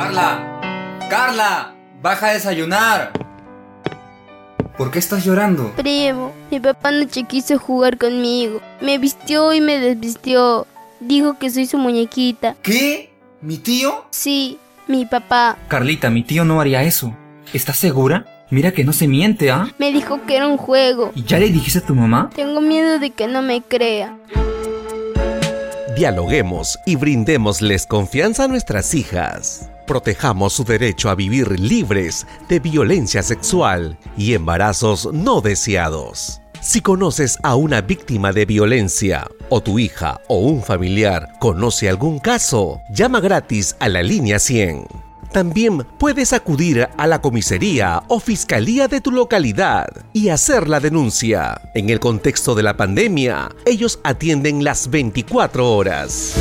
Carla, Carla, baja a desayunar. ¿Por qué estás llorando? Primo, mi papá anoche quiso jugar conmigo. Me vistió y me desvistió. Dijo que soy su muñequita. ¿Qué? ¿Mi tío? Sí, mi papá. Carlita, mi tío no haría eso. ¿Estás segura? Mira que no se miente, ¿ah? Me dijo que era un juego. ¿Y ya le dijiste a tu mamá? Tengo miedo de que no me crea. Dialoguemos y brindémosles confianza a nuestras hijas. Protejamos su derecho a vivir libres de violencia sexual y embarazos no deseados. Si conoces a una víctima de violencia o tu hija o un familiar conoce algún caso, llama gratis a la línea 100. También puedes acudir a la comisaría o fiscalía de tu localidad y hacer la denuncia. En el contexto de la pandemia, ellos atienden las 24 horas.